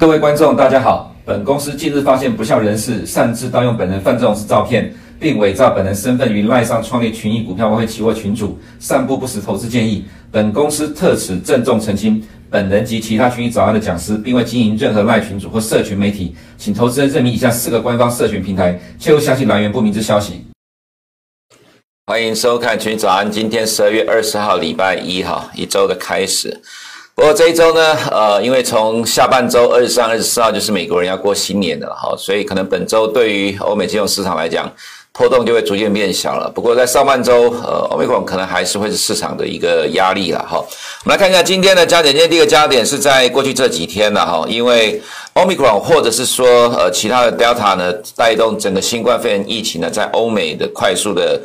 各位观众，大家好。本公司近日发现不肖人士擅自盗用本人范仲式照片，并伪造本人身份于赖上创立群益股票外汇期货群组，散布不实投资建议。本公司特此郑重澄清，本人及其他群益早安的讲师，并未经营任何赖群组或社群媒体，请投资人认明以下四个官方社群平台，切勿相信来源不明之消息。欢迎收看群早安，今天十二月二十号，礼拜一哈，一周的开始。不过这一周呢，呃，因为从下半周二十三、二十四号就是美国人要过新年的了哈，所以可能本周对于欧美金融市场来讲，波动就会逐渐变小了。不过在上半周，呃，Omicron 可能还是会是市场的一个压力了哈。我们来看一下今天的焦点，今天第一个焦点是在过去这几天了哈，因为 Omicron 或者是说呃其他的 Delta 呢，带动整个新冠肺炎疫情呢，在欧美的快速的。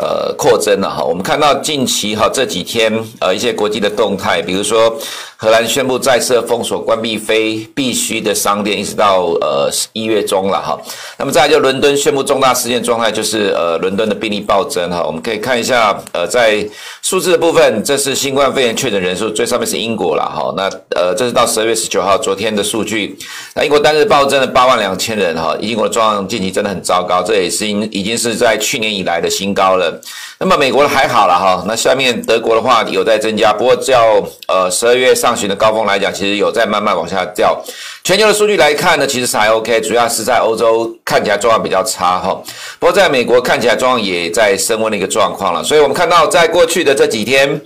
呃，扩增了哈，我们看到近期哈这几天呃一些国际的动态，比如说荷兰宣布再次封锁关闭非必须的商店，一直到呃一月中了哈。那么再就伦敦宣布重大事件状态，就是呃伦敦的病例暴增哈。我们可以看一下呃在数字的部分，这是新冠肺炎确诊人数，最上面是英国了哈。那呃这是到十二月十九号昨天的数据，那英国单日暴增了八万两千人哈，英国状况近期真的很糟糕，这也是已已经是在去年以来的新高了。那么美国的还好了哈，那下面德国的话有在增加，不过较呃十二月上旬的高峰来讲，其实有在慢慢往下掉。全球的数据来看呢，其实是还 OK，主要是在欧洲看起来状况比较差哈。不过在美国看起来状况也在升温的一个状况了，所以我们看到在过去的这几天，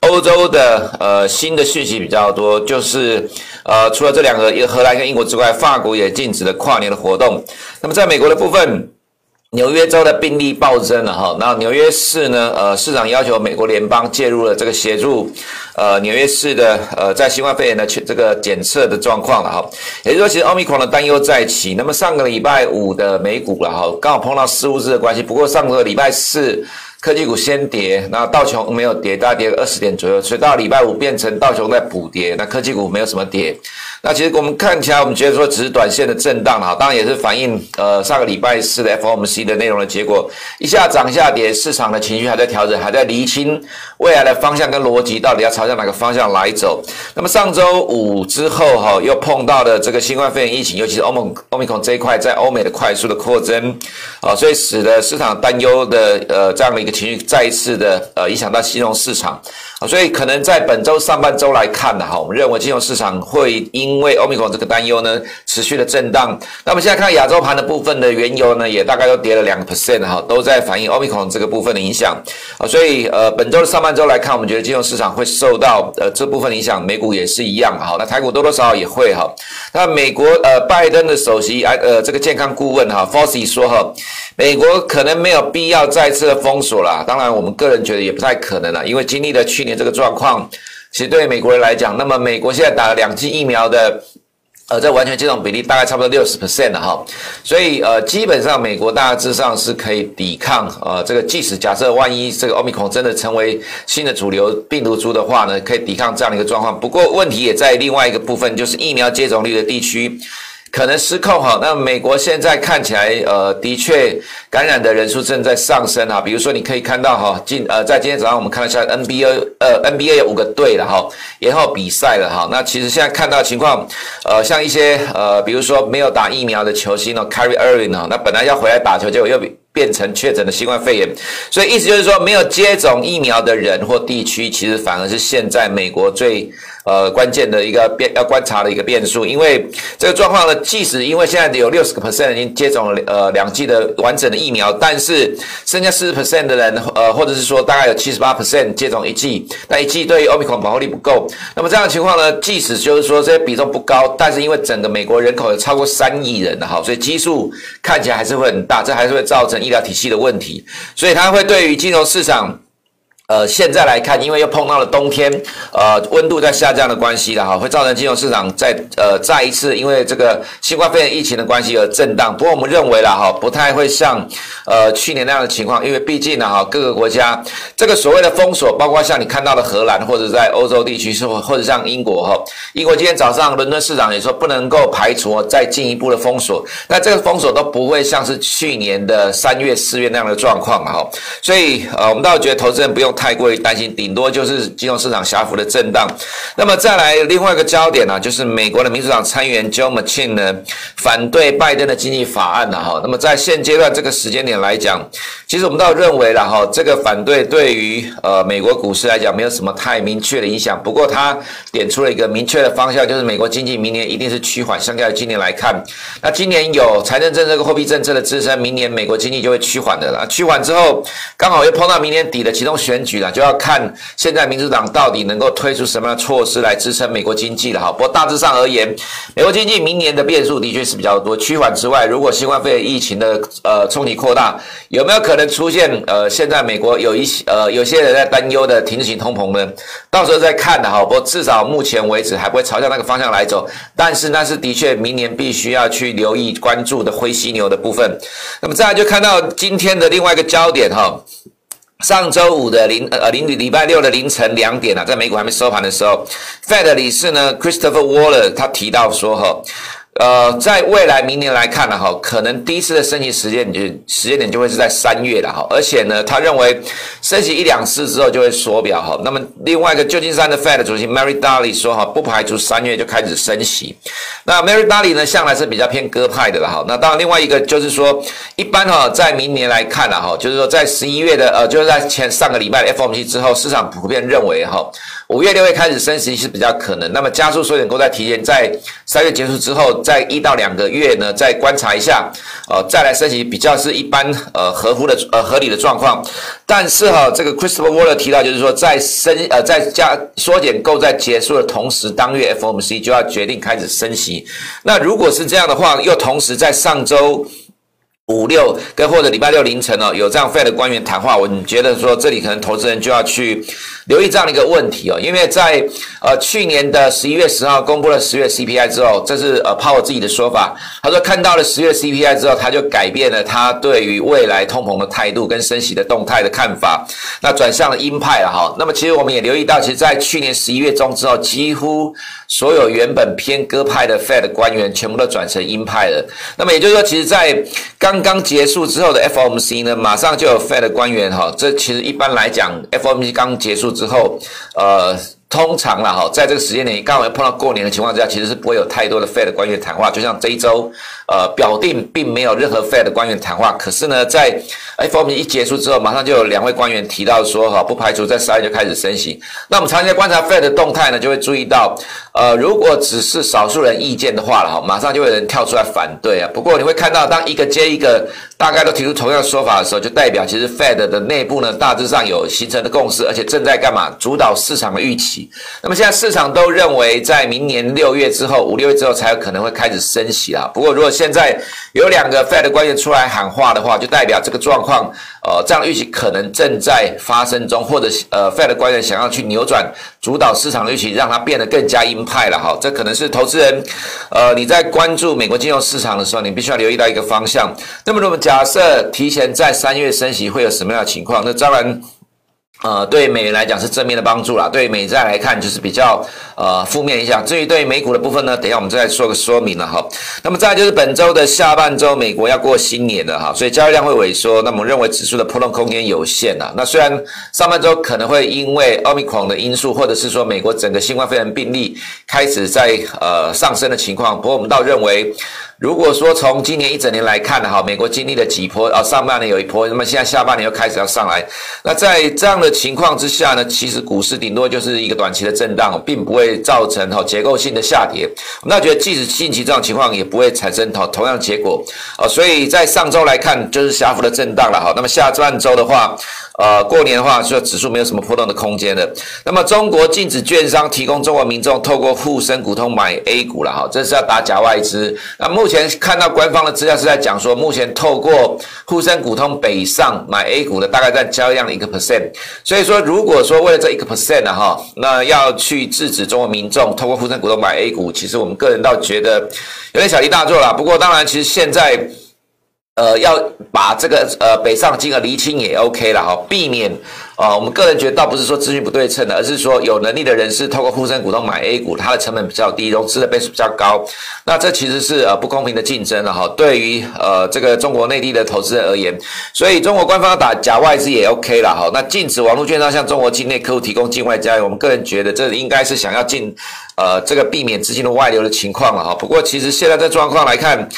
欧洲的呃新的讯息比较多，就是呃除了这两个一个荷兰跟英国之外，法国也禁止了跨年的活动。那么在美国的部分。纽约州的病例暴增了哈，那纽约市呢？呃，市长要求美国联邦介入了这个协助，呃，纽约市的呃在新冠肺炎的这个检测的状况了哈。也就是说，其实奥密克戎的担忧再起。那么上个礼拜五的美股了哈，刚好碰到失误日的关系。不过上个礼拜四科技股先跌，那道琼没有跌，大概跌二十点左右，所以到礼拜五变成道琼在补跌，那科技股没有什么跌。那其实我们看起来，我们觉得说只是短线的震荡哈，当然也是反映呃上个礼拜四的 FOMC 的内容的结果，一下涨下跌，市场的情绪还在调整，还在厘清未来的方向跟逻辑到底要朝向哪个方向来走。那么上周五之后哈，又碰到了这个新冠肺炎疫情，尤其是欧盟欧米孔这一块在欧美的快速的扩增啊，所以使得市场担忧的呃这样的一个情绪再一次的呃影响到金融市场啊，所以可能在本周上半周来看呢哈，我们认为金融市场会因因为欧米克这个担忧呢，持续的震荡。那我们现在看亚洲盘的部分的原油呢，也大概都跌了两个 percent 哈，都在反映欧米克这个部分的影响啊。所以呃，本周的上半周来看，我们觉得金融市场会受到呃这部分影响，美股也是一样哈。那台股多多少少也会哈。那美国呃拜登的首席呃这个健康顾问哈 Fauci 说哈，美国可能没有必要再次的封锁了。当然，我们个人觉得也不太可能了，因为经历了去年这个状况。其实对美国人来讲，那么美国现在打了两剂疫苗的，呃，这完全接种比例大概差不多六十 percent 了哈，所以呃，基本上美国大致上是可以抵抗呃这个，即使假设万一这个奥密孔真的成为新的主流病毒株的话呢，可以抵抗这样的一个状况。不过问题也在另外一个部分，就是疫苗接种率的地区。可能失控哈，那美国现在看起来，呃，的确感染的人数正在上升哈。比如说，你可以看到哈，今呃，在今天早上我们看了一下 NBA，呃，NBA 有五个队了哈，然后比赛了哈。那其实现在看到情况，呃，像一些呃，比如说没有打疫苗的球星呢，Kyrie Irving 呢，那本来要回来打球，结果又变成确诊的新冠肺炎。所以意思就是说，没有接种疫苗的人或地区，其实反而是现在美国最。呃，关键的一个变要观察的一个变数，因为这个状况呢，即使因为现在有六十个 percent 已经接种了呃两剂的完整的疫苗，但是剩下四十 percent 的人，呃，或者是说大概有七十八 percent 接种一剂，那一剂对于 Omicron 保护力不够。那么这样的情况呢，即使就是说这些比重不高，但是因为整个美国人口有超过三亿人的哈，所以基数看起来还是会很大，这还是会造成医疗体系的问题，所以它会对于金融市场。呃，现在来看，因为又碰到了冬天，呃，温度在下降的关系了哈，会造成金融市场再呃再一次因为这个新冠肺炎疫情的关系而震荡。不过我们认为了哈，不太会像呃去年那样的情况，因为毕竟呢哈，各个国家这个所谓的封锁，包括像你看到的荷兰或者在欧洲地区，是或者像英国哈，英国今天早上伦敦市场也说不能够排除再进一步的封锁，那这个封锁都不会像是去年的三月四月那样的状况哈，所以呃，我们倒觉得投资人不用。太过于担心，顶多就是金融市场小幅的震荡。那么再来另外一个焦点呢、就是美国的民主党参议员 Joe Manchin 呢反对拜登的经济法案了哈。那么在现阶段这个时间点来讲，其实我们倒认为了哈，这个反对对于呃美国股市来讲没有什么太明确的影响。不过他点出了一个明确的方向，就是美国经济明年一定是趋缓，相较于今年来看，那今年有财政政策跟货币政策的支撑，明年美国经济就会趋缓的了。趋缓之后，刚好又碰到明年底的启动选举就要看现在民主党到底能够推出什么样的措施来支撑美国经济了哈。不过大致上而言，美国经济明年的变数的确是比较多。趋缓之外，如果新冠肺炎疫情的呃冲击扩大，有没有可能出现呃现在美国有一些呃有些人在担忧的停止性通膨呢？到时候再看的哈。不过至少目前为止还不会朝向那个方向来走。但是那是的确明年必须要去留意关注的灰犀牛的部分。那么再来就看到今天的另外一个焦点哈。上周五的零呃凌礼拜六的凌晨两点啊，在美股还没收盘的时候，Fed 理事呢 Christopher Waller 他提到说哈。呃，在未来明年来看呢，哈，可能第一次的升息时间就时间点就会是在三月了，哈，而且呢，他认为升息一两次之后就会缩表，哈。那么另外一个旧金山的 Fed 主席 Mary Daly 说，哈，不排除三月就开始升息。那 Mary Daly 呢，向来是比较偏鸽派的了，哈。那当然，另外一个就是说，一般哈，在明年来看了，哈，就是说在十一月的呃，就是在前上个礼拜的 FOMC 之后，市场普遍认为，哈。五月六月开始升息是比较可能，那么加速缩减购债提前在三月结束之后，在一到两个月呢，再观察一下，呃，再来升息比较是一般呃合乎的呃合理的状况。但是哈，这个 Christopher Waller 提到就是说，在升呃在加缩减购债结束的同时，当月 FOMC 就要决定开始升息。那如果是这样的话，又同时在上周。五六跟或者礼拜六凌晨哦，有这样 Fed 的官员谈话，我觉得说这里可能投资人就要去留意这样的一个问题哦，因为在呃去年的十一月十号公布了十月 CPI 之后，这是呃 Powell 自己的说法，他说看到了十月 CPI 之后，他就改变了他对于未来通膨的态度跟升息的动态的看法，那转向了鹰派了哈。那么其实我们也留意到，其实，在去年十一月中之后，几乎所有原本偏鸽派的 Fed 官员全部都转成鹰派了。那么也就是说，其实，在刚刚结束之后的 FOMC 呢，马上就有 Fed 的官员哈，这其实一般来讲，FOMC 刚结束之后，呃。通常啦哈，在这个时间点刚好碰到过年的情况之下，其实是不会有太多的 Fed 官员谈话。就像这一周，呃，表定并没有任何 Fed 官员谈话。可是呢，在 FOMC 一结束之后，马上就有两位官员提到说，哈，不排除在十二月就开始升息。那我们长期观察 Fed 的动态呢，就会注意到，呃，如果只是少数人意见的话了哈，马上就有人跳出来反对啊。不过你会看到，当一个接一个大概都提出同样的说法的时候，就代表其实 Fed 的内部呢，大致上有形成的共识，而且正在干嘛？主导市场的预期。那么现在市场都认为，在明年六月之后，五六月之后才有可能会开始升息啊。不过，如果现在有两个 Fed 官员出来喊话的话，就代表这个状况，呃，这样预期可能正在发生中，或者呃，Fed 官员想要去扭转主导市场的预期，让它变得更加鹰派了哈。这可能是投资人，呃，你在关注美国金融市场的时候，你必须要留意到一个方向。那么，如果假设提前在三月升息，会有什么样的情况？那当然。呃，对美元来讲是正面的帮助啦，对美债来看就是比较呃负面影响。至于对美股的部分呢，等一下我们再来说个说明了哈。那么再就是本周的下半周，美国要过新年了哈，所以交易量会萎缩。那么我们认为指数的波动空间有限啊。那虽然上半周可能会因为奥密克戎的因素，或者是说美国整个新冠肺炎病例开始在呃上升的情况，不过我们倒认为。如果说从今年一整年来看的哈，美国经历了几波啊，上半年有一波，那么现在下半年又开始要上来。那在这样的情况之下呢，其实股市顶多就是一个短期的震荡，并不会造成哈结构性的下跌。那觉得即使近期这种情况也不会产生同同样结果啊，所以在上周来看就是小幅的震荡了哈。那么下半周的话。呃，过年的话，说指数没有什么波动的空间的。那么，中国禁止券商提供中国民众透过沪深股通买 A 股了哈，这是要打假外资。那目前看到官方的资料是在讲说，目前透过沪深股通北上买 A 股的大概在交易量的一个 percent。所以说，如果说为了这一个 percent 呢哈，那要去制止中国民众透过沪深股通买 A 股，其实我们个人倒觉得有点小题大做了。不过，当然，其实现在。呃，要把这个呃北上金额厘清也 OK 了哈，避免啊，我们个人觉得倒不是说资讯不对称的，而是说有能力的人士透过沪深股东买 A 股，它的成本比较低，融资的倍数比较高。那这其实是呃不公平的竞争了哈。对于呃这个中国内地的投资人而言，所以中国官方打假外资也 OK 了哈。那禁止网络券商向中国境内客户提供境外交易，我们个人觉得这应该是想要进呃这个避免资金的外流的情况了哈。不过其实现在这状况来看。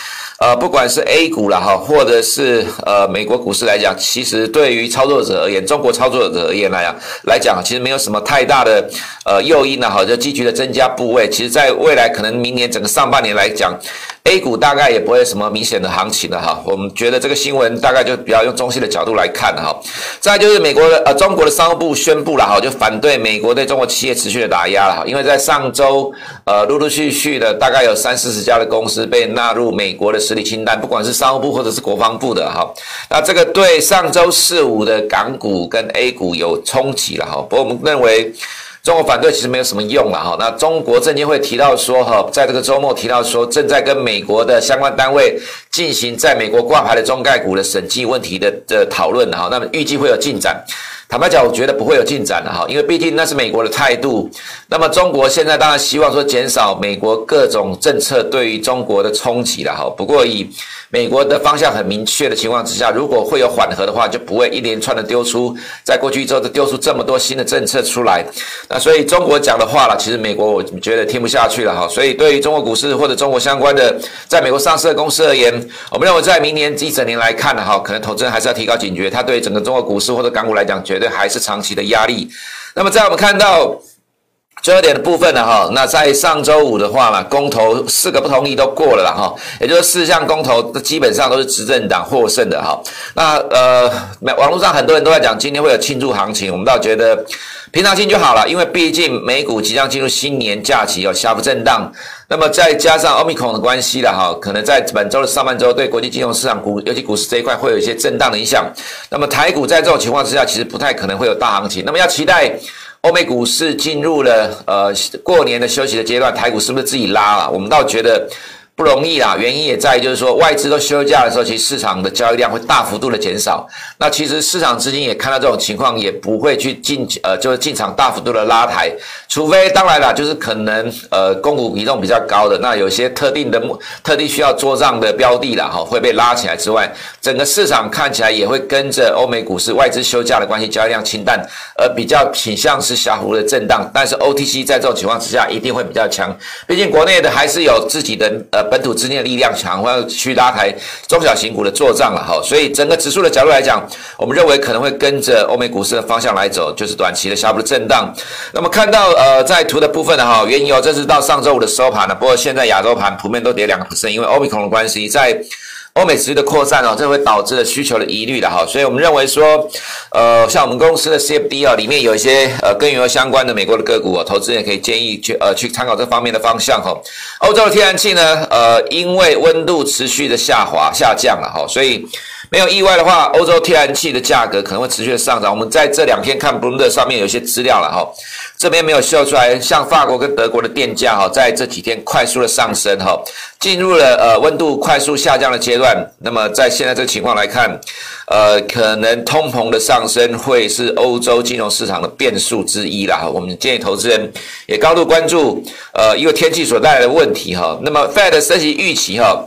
呃，不管是 A 股啦哈，或者是呃美国股市来讲，其实对于操作者而言，中国操作者而言来讲，来讲其实没有什么太大的呃诱因呢好，就积极的增加部位。其实，在未来可能明年整个上半年来讲。A 股大概也不会什么明显的行情了哈，我们觉得这个新闻大概就比较用中性的角度来看哈。再就是美国的呃中国的商务部宣布了哈，就反对美国对中国企业持续的打压了哈，因为在上周呃陆陆续续的大概有三四十家的公司被纳入美国的实体清单，不管是商务部或者是国防部的哈，那这个对上周四五的港股跟 A 股有冲击了哈，不过我们认为。中国反对其实没有什么用了哈。那中国证监会提到说哈，在这个周末提到说，正在跟美国的相关单位进行在美国挂牌的中概股的审计问题的的讨论哈。那么预计会有进展。坦白讲，我觉得不会有进展的哈，因为毕竟那是美国的态度。那么中国现在当然希望说减少美国各种政策对于中国的冲击了哈。不过以美国的方向很明确的情况之下，如果会有缓和的话，就不会一连串的丢出，在过去一周都丢出这么多新的政策出来。那所以中国讲的话了，其实美国我觉得听不下去了哈。所以对于中国股市或者中国相关的在美国上市的公司而言，我们认为在明年一整年来看的哈，可能投资人还是要提高警觉，它对整个中国股市或者港股来讲，绝对还是长期的压力。那么在我们看到最后一点的部分呢，哈，那在上周五的话呢，公投四个不同意都过了了哈，也就是四项公投基本上都是执政党获胜的哈。那呃，网络上很多人都在讲今天会有庆祝行情，我们倒觉得平常心就好了，因为毕竟美股即将进入新年假期，有小幅震荡，那么再加上 Omicron 的关系了哈，可能在本周的上半周对国际金融市场股，尤其股市这一块会有一些震荡的影响。那么台股在这种情况之下，其实不太可能会有大行情。那么要期待。欧美股市进入了呃过年的休息的阶段，台股是不是自己拉了？我们倒觉得。不容易啦，原因也在于就是说外资都休假的时候，其实市场的交易量会大幅度的减少。那其实市场资金也看到这种情况，也不会去进呃就是进场大幅度的拉抬，除非当然啦，就是可能呃公股比重比较高的，那有些特定的目特定需要做账的标的啦哈会被拉起来之外，整个市场看起来也会跟着欧美股市外资休假的关系，交易量清淡，而比较倾向是小幅的震荡。但是 OTC 在这种情况之下一定会比较强，毕竟国内的还是有自己的呃。本土资金的力量强，或要去拉抬中小型股的做账了哈，所以整个指数的角度来讲，我们认为可能会跟着欧美股市的方向来走，就是短期的下部的震荡。那么看到呃在图的部分呢哈，原油这是到上周五的收盘了，不过现在亚洲盘普遍都跌两个 percent，因为欧佩克的关系在。欧美持续的扩散哦，这会导致了需求的疑虑的哈，所以我们认为说，呃，像我们公司的 CFD 啊，里面有一些呃跟原油相关的美国的个股哦，投资人可以建议去呃去参考这方面的方向哈。欧洲的天然气呢，呃，因为温度持续的下滑下降了哈，所以。没有意外的话，欧洲天然气的价格可能会持续的上涨。我们在这两天看 Bloomberg 上面有一些资料了哈，这边没有秀出来，像法国跟德国的电价哈，在这几天快速的上升哈，进入了呃温度快速下降的阶段。那么在现在这个情况来看，呃，可能通膨的上升会是欧洲金融市场的变数之一啦。我们建议投资人也高度关注呃因为天气所带来的问题哈。那么 Fed 升息预期哈。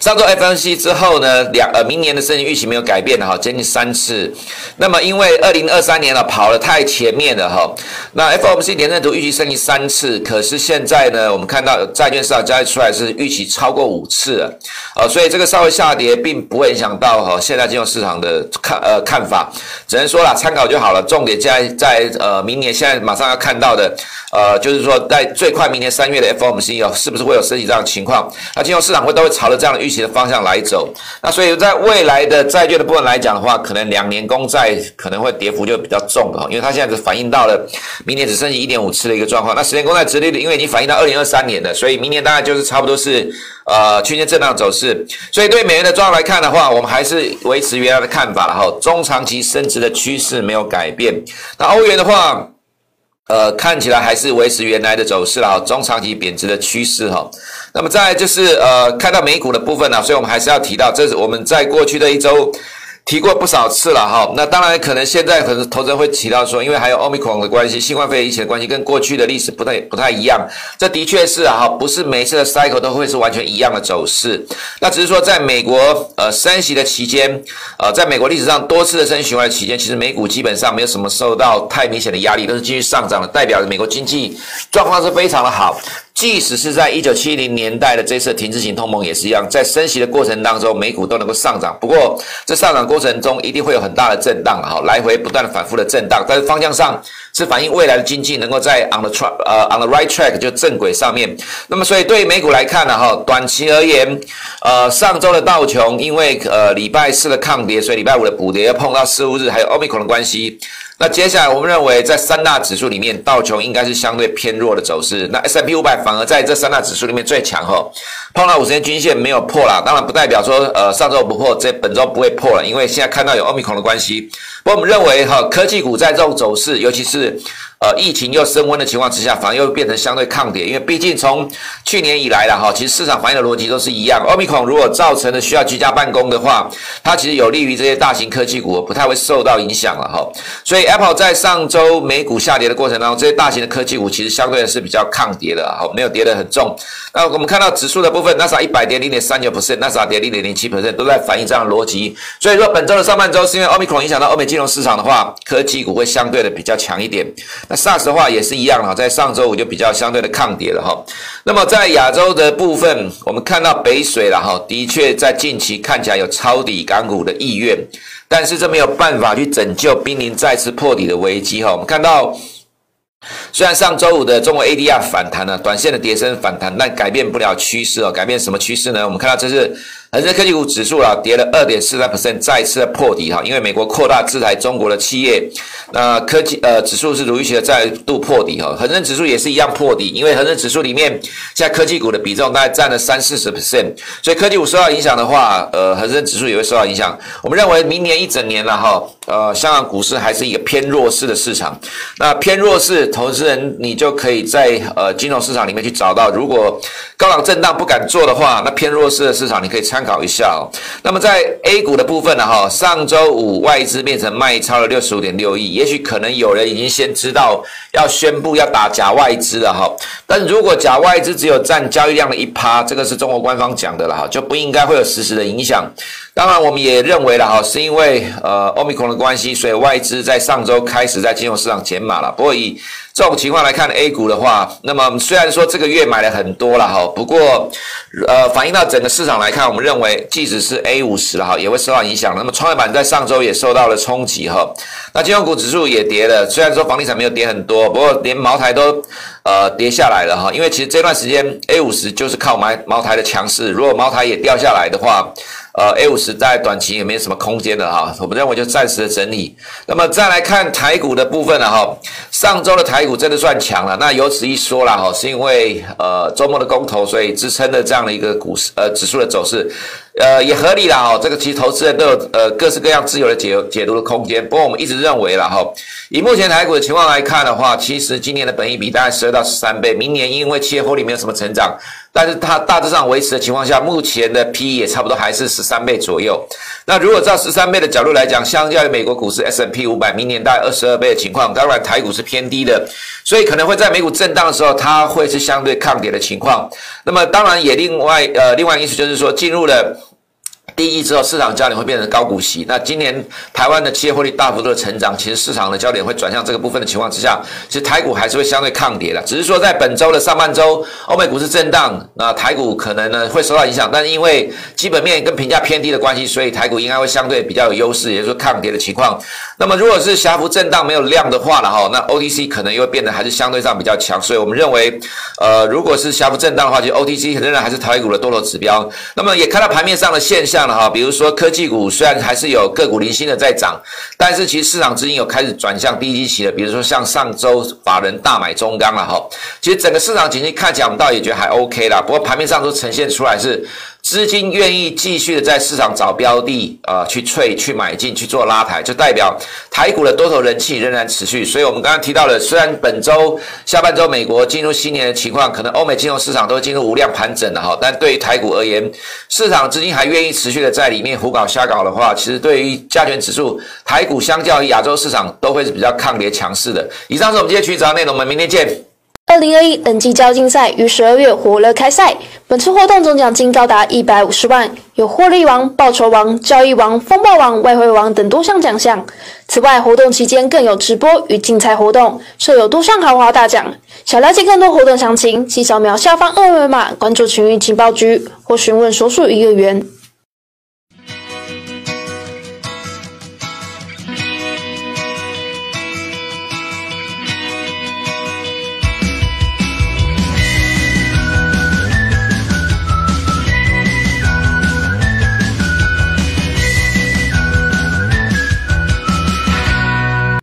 上周 FOMC 之后呢，两呃明年的升息预期没有改变的哈，接近三次。那么因为二零二三年了跑得太前面了哈，那 FOMC 点阵图预期升息三次，可是现在呢，我们看到债券市场交易出来是预期超过五次了，呃，所以这个稍微下跌并不会影响到哈现在金融市场的看呃看法，只能说啦参考就好了。重点在在呃明年现在马上要看到的呃就是说在最快明年三月的 FOMC 哦，是不是会有升息这样的情况？那金融市场会都会朝着这这。样的预期的方向来走，那所以在未来的债券的部分来讲的话，可能两年公债可能会跌幅就比较重的，因为它现在是反映到了明年只剩下一点五次的一个状况。那十年公债殖利率因为已经反映到二零二三年了，所以明年大概就是差不多是呃区间震荡走势。所以对美元的状况来看的话，我们还是维持原来的看法了哈，中长期升值的趋势没有改变。那欧元的话。呃，看起来还是维持原来的走势了哈，中长期贬值的趋势哈。那么再就是呃，看到美股的部分呢，所以我们还是要提到，这是我们在过去的一周提过不少次了哈。那当然可能现在可能投资人会提到说，因为还有 Omicron 的关系，新冠肺炎疫情的关系，跟过去的历史不太不太一样。这的确是哈，不是每一次的 cycle 都会是完全一样的走势。那只是说在美国呃升息的期间，呃，在美国历史上多次的升息循环期间，其实美股基本上没有什么受到太明显的压力，都是继续上涨的，代表着美国经济状况是非常的好。即使是在一九七零年代的这次停滞型通膨也是一样，在升息的过程当中，美股都能够上涨。不过，这上涨过程中一定会有很大的震荡，哈，来回不断的反复的震荡。但是方向上是反映未来的经济能够在 on the track，呃，on the right track 就正轨上面。那么，所以对于美股来看呢，哈，短期而言，呃，上周的道琼因为呃礼拜四的抗跌，所以礼拜五的补跌，要碰到四五日还有 Omicron 的关系。那接下来，我们认为在三大指数里面，道琼应该是相对偏弱的走势。那 S M P 五百反而在这三大指数里面最强哈，碰到五十天均线没有破啦，当然不代表说呃上周不破，这本周不会破了，因为现在看到有欧米孔的关系。不过我们认为哈，科技股在这种走势，尤其是。呃，疫情又升温的情况之下，反而又变成相对抗跌，因为毕竟从去年以来了哈，其实市场反应的逻辑都是一样。Omicron 如果造成的需要居家办公的话，它其实有利于这些大型科技股不太会受到影响了哈。所以 Apple 在上周美股下跌的过程当中，这些大型的科技股其实相对的是比较抗跌的哈，没有跌得很重。那我们看到指数的部分，纳斯达一百跌零点三九 percent，纳斯达跌零点零七 percent，都在反映这样的逻辑。所以说本周的上半周是因为 Omicron 影响到欧美金融市场的话，科技股会相对的比较强一点。那 SARS 的话也是一样哈，在上周五就比较相对的抗跌了哈。那么在亚洲的部分，我们看到北水了哈，的确在近期看起来有抄底港股的意愿，但是这没有办法去拯救濒临再次破底的危机哈。我们看到。虽然上周五的中国 ADR 反弹了，短线的跌升反弹，但改变不了趋势哦。改变什么趋势呢？我们看到这是。恒生科技股指数啊，跌了二点四三 percent，再次的破底哈，因为美国扩大制裁中国的企业，那科技呃指数是如预期的再度破底哈，恒生指数也是一样破底，因为恒生指数里面现在科技股的比重大概占了三四十 percent，所以科技股受到影响的话，呃，恒生指数也会受到影响。我们认为明年一整年了哈，呃，香港股市还是一个偏弱势的市场，那偏弱势投资人你就可以在呃金融市场里面去找到，如果高档震荡不敢做的话，那偏弱势的市场你可以参。考一下哦，那么在 A 股的部分呢，哈，上周五外资变成卖超了六十五点六亿，也许可能有人已经先知道要宣布要打假外资了哈，但如果假外资只有占交易量的一趴，这个是中国官方讲的了哈，就不应该会有实时的影响。当然，我们也认为了哈，是因为呃，Omicron 的关系，所以外资在上周开始在金融市场减码了。不过以这种情况来看，A 股的话，那么虽然说这个月买了很多了哈，不过呃，反映到整个市场来看，我们认为即使是 A 五十了哈，也会受到影响。那么创业板在上周也受到了冲击哈，那金融股指数也跌了。虽然说房地产没有跌很多，不过连茅台都呃跌下来了哈。因为其实这段时间 A 五十就是靠买茅台的强势，如果茅台也掉下来的话。呃，A 五十在短期也没有什么空间的哈，我们认为就暂时的整理。那么再来看台股的部分了哈，上周的台股真的算强了。那由此一说了哈，是因为呃周末的公投，所以支撑的这样的一个股市呃指数的走势。呃，也合理了哈，这个其实投资人都有呃各式各样自由的解解读的空间。不过我们一直认为了哈，以目前台股的情况来看的话，其实今年的本益比大概十二到十三倍，明年因为企业获利没有什么成长，但是它大致上维持的情况下，目前的 PE 也差不多还是十三倍左右。那如果照十三倍的角度来讲，相较于美国股市 S&P 五百，明年大概二十二倍的情况，当然台股是偏低的，所以可能会在美股震荡的时候，它会是相对抗跌的情况。那么当然也另外呃另外一个意思就是说进入了。第一之后，市场焦点会变成高股息。那今年台湾的企业获利大幅度的成长，其实市场的焦点会转向这个部分的情况之下，其实台股还是会相对抗跌的。只是说在本周的上半周，欧美股市震荡，那台股可能呢会受到影响。但是因为基本面跟评价偏低的关系，所以台股应该会相对比较有优势，也就是说抗跌的情况。那么如果是狭幅震荡没有量的话了哈，那 OTC 可能又会变得还是相对上比较强。所以我们认为，呃，如果是狭幅震荡的话，就 OTC 仍然还是台股的多头指标。那么也看到盘面上的现象。哈，比如说科技股虽然还是有个股零星的在涨，但是其实市场资金有开始转向低基期的，比如说像上周法人大买中钢了哈。其实整个市场景气看起来我们倒也觉得还 OK 啦，不过盘面上都呈现出来是资金愿意继续的在市场找标的啊、呃，去脆去买进去做拉抬，就代表台股的多头人气仍然持续。所以，我们刚刚提到了，虽然本周下半周美国进入新年的情况，可能欧美金融市场都进入无量盘整了哈，但对于台股而言，市场资金还愿意持续的在里面胡搞瞎搞的话，其实对于加权指数，台股相较于亚洲市场都会是比较抗跌强势的。以上是我们今天群益早上内容，我们明天见。二零二一等级交竞赛于十二月火热开赛，本次活动总奖金高达一百五十万，有获利王、报酬王、交易王、风暴王、外汇王等多项奖项。此外，活动期间更有直播与竞猜活动，设有多项豪华大奖。想了解更多活动详情，请扫描下方二维码关注群益情报局或询问所属营业员。